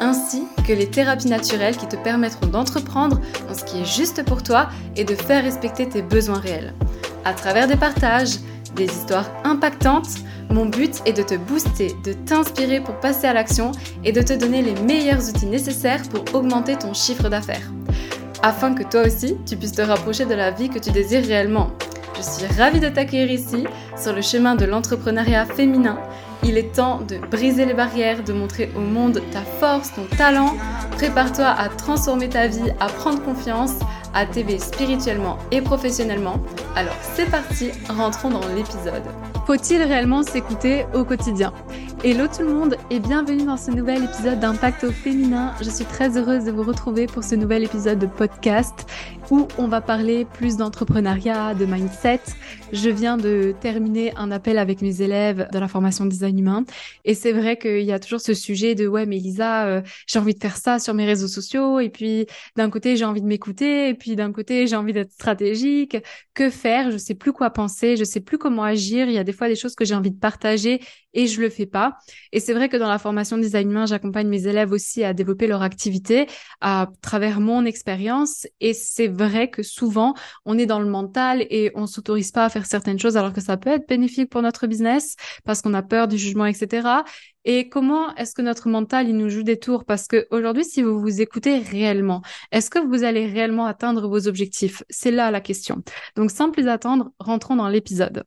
ainsi que les thérapies naturelles qui te permettront d'entreprendre dans ce qui est juste pour toi et de faire respecter tes besoins réels. À travers des partages, des histoires impactantes, mon but est de te booster, de t'inspirer pour passer à l'action et de te donner les meilleurs outils nécessaires pour augmenter ton chiffre d'affaires. Afin que toi aussi, tu puisses te rapprocher de la vie que tu désires réellement. Je suis ravie de t'accueillir ici, sur le chemin de l'entrepreneuriat féminin. Il est temps de briser les barrières, de montrer au monde ta force, ton talent. Prépare-toi à transformer ta vie, à prendre confiance, à t'aider spirituellement et professionnellement. Alors c'est parti, rentrons dans l'épisode. Faut-il réellement s'écouter au quotidien? Hello tout le monde et bienvenue dans ce nouvel épisode d'Impact au féminin. Je suis très heureuse de vous retrouver pour ce nouvel épisode de podcast où on va parler plus d'entrepreneuriat, de mindset. Je viens de terminer un appel avec mes élèves de la formation design humain et c'est vrai qu'il y a toujours ce sujet de ouais mais Lisa, euh, j'ai envie de faire ça sur mes réseaux sociaux et puis d'un côté j'ai envie de m'écouter et puis d'un côté j'ai envie d'être stratégique. Que faire? Je sais plus quoi penser, je sais plus comment agir. Il y a des fois des choses que j'ai envie de partager et je le fais pas. Et c'est vrai que dans la formation design humain, j'accompagne mes élèves aussi à développer leur activité à travers mon expérience. Et c'est vrai que souvent, on est dans le mental et on s'autorise pas à faire certaines choses alors que ça peut être bénéfique pour notre business parce qu'on a peur du jugement, etc. Et comment est-ce que notre mental, il nous joue des tours? Parce que aujourd'hui, si vous vous écoutez réellement, est-ce que vous allez réellement atteindre vos objectifs? C'est là la question. Donc, sans plus attendre, rentrons dans l'épisode.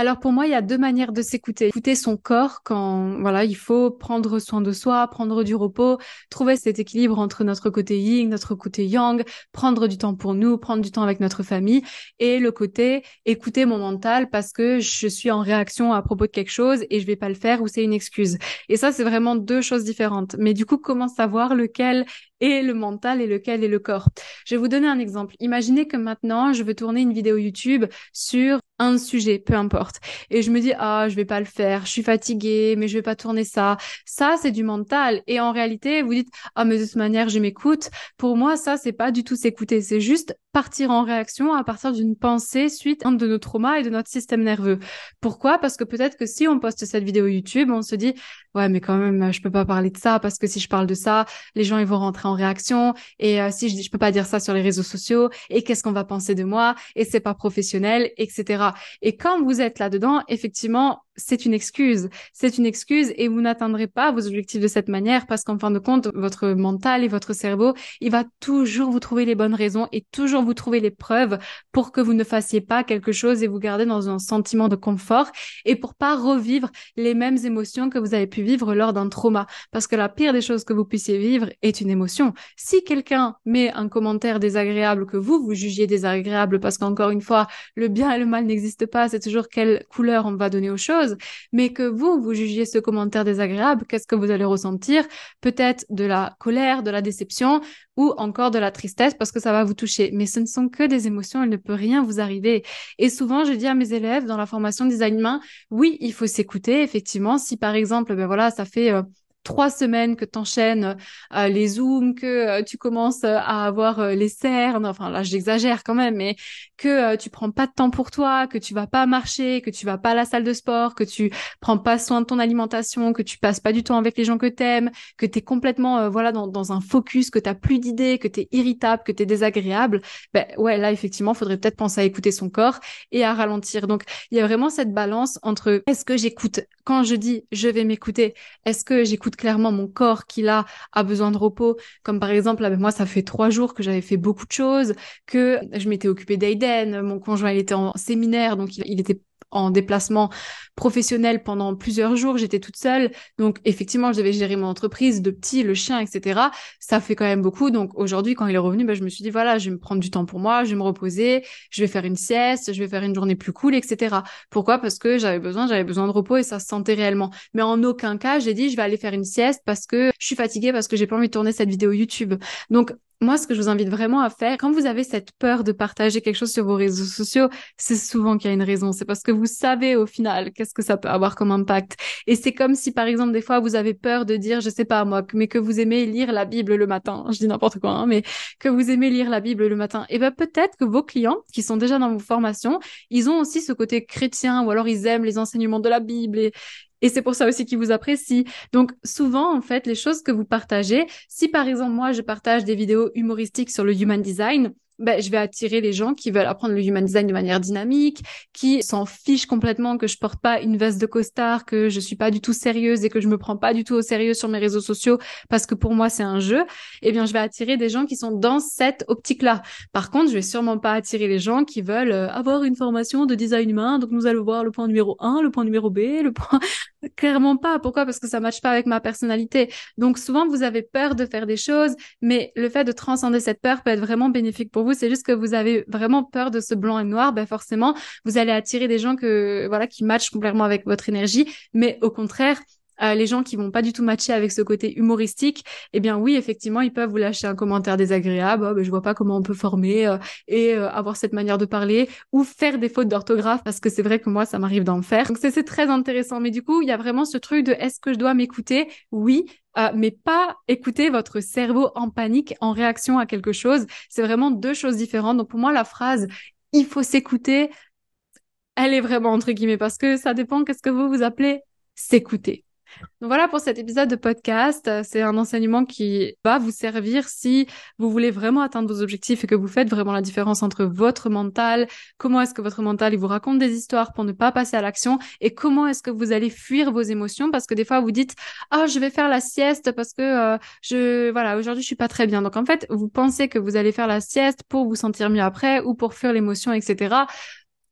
Alors pour moi, il y a deux manières de s'écouter. Écouter son corps quand voilà, il faut prendre soin de soi, prendre du repos, trouver cet équilibre entre notre côté yin, notre côté yang, prendre du temps pour nous, prendre du temps avec notre famille et le côté écouter mon mental parce que je suis en réaction à propos de quelque chose et je vais pas le faire ou c'est une excuse. Et ça c'est vraiment deux choses différentes. Mais du coup, comment savoir lequel est le mental et lequel est le corps Je vais vous donner un exemple. Imaginez que maintenant, je veux tourner une vidéo YouTube sur un sujet, peu importe. Et je me dis, ah, je vais pas le faire, je suis fatiguée, mais je vais pas tourner ça. Ça, c'est du mental. Et en réalité, vous dites, ah, mais de toute manière, je m'écoute. Pour moi, ça, c'est pas du tout s'écouter. C'est juste partir en réaction à partir d'une pensée suite de nos traumas et de notre système nerveux. Pourquoi? Parce que peut-être que si on poste cette vidéo YouTube, on se dit, ouais, mais quand même, je peux pas parler de ça parce que si je parle de ça, les gens, ils vont rentrer en réaction. Et euh, si je dis, je peux pas dire ça sur les réseaux sociaux, et qu'est-ce qu'on va penser de moi, et c'est pas professionnel, etc. Et quand vous êtes là-dedans, effectivement, c'est une excuse. C'est une excuse et vous n'atteindrez pas vos objectifs de cette manière parce qu'en fin de compte, votre mental et votre cerveau, il va toujours vous trouver les bonnes raisons et toujours vous trouver les preuves pour que vous ne fassiez pas quelque chose et vous gardez dans un sentiment de confort et pour pas revivre les mêmes émotions que vous avez pu vivre lors d'un trauma. Parce que la pire des choses que vous puissiez vivre est une émotion. Si quelqu'un met un commentaire désagréable que vous, vous jugiez désagréable parce qu'encore une fois, le bien et le mal n'existent pas, c'est toujours quelle couleur on va donner aux choses, mais que vous, vous jugiez ce commentaire désagréable, qu'est-ce que vous allez ressentir? Peut-être de la colère, de la déception ou encore de la tristesse parce que ça va vous toucher. Mais ce ne sont que des émotions, il ne peut rien vous arriver. Et souvent, je dis à mes élèves dans la formation design humain, oui, il faut s'écouter, effectivement. Si par exemple, ben voilà, ça fait... Euh, trois semaines que tu enchaînes euh, les zooms, que euh, tu commences euh, à avoir les cernes, enfin là j'exagère quand même, mais que tu prends pas de temps pour toi, que tu vas pas marcher, que tu vas pas à la salle de sport, que tu prends pas soin de ton alimentation, que tu passes pas du temps avec les gens que t'aimes, que tu es complètement voilà dans, dans un focus, que tu plus d'idées, que tu es irritable, que tu es désagréable, ben ouais là effectivement faudrait peut-être penser à écouter son corps et à ralentir. Donc il y a vraiment cette balance entre est-ce que j'écoute quand je dis je vais m'écouter, est-ce que j'écoute clairement mon corps qui là a besoin de repos, comme par exemple là, moi ça fait trois jours que j'avais fait beaucoup de choses, que je m'étais occupée d'Aiden, mon conjoint il était en séminaire donc il, était en déplacement professionnel pendant plusieurs jours, j'étais toute seule. Donc effectivement, je devais gérer mon entreprise, de petit, le chien, etc. Ça fait quand même beaucoup. Donc aujourd'hui, quand il est revenu, ben, je me suis dit, voilà, je vais me prendre du temps pour moi, je vais me reposer, je vais faire une sieste, je vais faire une journée plus cool, etc. Pourquoi? Parce que j'avais besoin, j'avais besoin de repos et ça se sentait réellement. Mais en aucun cas, j'ai dit, je vais aller faire une sieste parce que je suis fatiguée, parce que j'ai pas envie de tourner cette vidéo YouTube. Donc moi, ce que je vous invite vraiment à faire, quand vous avez cette peur de partager quelque chose sur vos réseaux sociaux, c'est souvent qu'il y a une raison. C'est parce que vous savez au final qu'est-ce que ça peut avoir comme impact. Et c'est comme si, par exemple, des fois, vous avez peur de dire, je sais pas moi, mais que vous aimez lire la Bible le matin. Je dis n'importe quoi, hein, mais que vous aimez lire la Bible le matin. Et ben peut-être que vos clients, qui sont déjà dans vos formations, ils ont aussi ce côté chrétien, ou alors ils aiment les enseignements de la Bible et, et c'est pour ça aussi qu'ils vous apprécient. Donc souvent, en fait, les choses que vous partagez, si par exemple moi je partage des vidéos humoristiques sur le human design, ben, je vais attirer les gens qui veulent apprendre le human design de manière dynamique, qui s'en fichent complètement que je porte pas une veste de costard, que je suis pas du tout sérieuse et que je me prends pas du tout au sérieux sur mes réseaux sociaux parce que pour moi c'est un jeu. Eh bien, je vais attirer des gens qui sont dans cette optique-là. Par contre, je vais sûrement pas attirer les gens qui veulent euh, avoir une formation de design humain. Donc, nous allons voir le point numéro 1, le point numéro B, le point Clairement pas. Pourquoi? Parce que ça matche pas avec ma personnalité. Donc souvent vous avez peur de faire des choses, mais le fait de transcender cette peur peut être vraiment bénéfique pour vous. C'est juste que vous avez vraiment peur de ce blanc et noir. Ben forcément, vous allez attirer des gens que voilà qui matchent complètement avec votre énergie. Mais au contraire, euh, les gens qui vont pas du tout matcher avec ce côté humoristique, eh bien oui, effectivement, ils peuvent vous lâcher un commentaire désagréable. Oh, ben, je vois pas comment on peut former euh, et euh, avoir cette manière de parler ou faire des fautes d'orthographe parce que c'est vrai que moi, ça m'arrive d'en faire. Donc c'est très intéressant. Mais du coup, il y a vraiment ce truc de est-ce que je dois m'écouter? Oui, mais pas écouter votre cerveau en panique, en réaction à quelque chose. C'est vraiment deux choses différentes. Donc pour moi, la phrase il faut s'écouter, elle est vraiment entre guillemets parce que ça dépend qu'est-ce que vous vous appelez s'écouter. Voilà pour cet épisode de podcast. C'est un enseignement qui va vous servir si vous voulez vraiment atteindre vos objectifs et que vous faites vraiment la différence entre votre mental, comment est-ce que votre mental il vous raconte des histoires pour ne pas passer à l'action et comment est-ce que vous allez fuir vos émotions parce que des fois vous dites ah je vais faire la sieste parce que euh, je voilà aujourd'hui je suis pas très bien. Donc en fait vous pensez que vous allez faire la sieste pour vous sentir mieux après ou pour fuir l'émotion etc.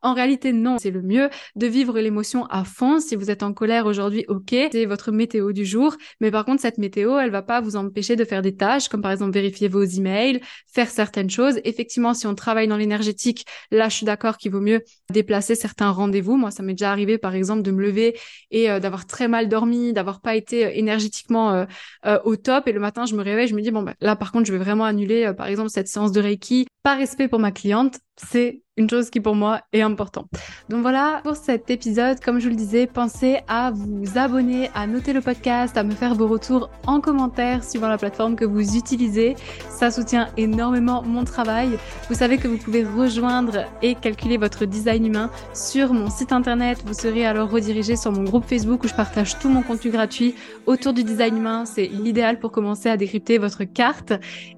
En réalité, non, c'est le mieux de vivre l'émotion à fond. Si vous êtes en colère aujourd'hui, ok, c'est votre météo du jour. Mais par contre, cette météo, elle va pas vous empêcher de faire des tâches, comme par exemple vérifier vos emails, faire certaines choses. Effectivement, si on travaille dans l'énergétique, là, je suis d'accord qu'il vaut mieux déplacer certains rendez-vous. Moi, ça m'est déjà arrivé, par exemple, de me lever et euh, d'avoir très mal dormi, d'avoir pas été euh, énergétiquement euh, au top. Et le matin, je me réveille, je me dis, bon, bah, là, par contre, je vais vraiment annuler, par exemple, cette séance de Reiki respect pour ma cliente. C'est une chose qui pour moi est important. Donc voilà pour cet épisode. Comme je vous le disais, pensez à vous abonner, à noter le podcast, à me faire vos retours en commentaire suivant la plateforme que vous utilisez. Ça soutient énormément mon travail. Vous savez que vous pouvez rejoindre et calculer votre design humain sur mon site internet. Vous serez alors redirigé sur mon groupe Facebook où je partage tout mon contenu gratuit autour du design humain. C'est l'idéal pour commencer à décrypter votre carte.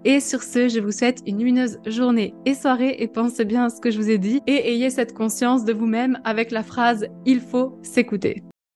Et sur ce, je vous souhaite une lumineuse et soirée et pensez bien à ce que je vous ai dit et ayez cette conscience de vous-même avec la phrase il faut s'écouter.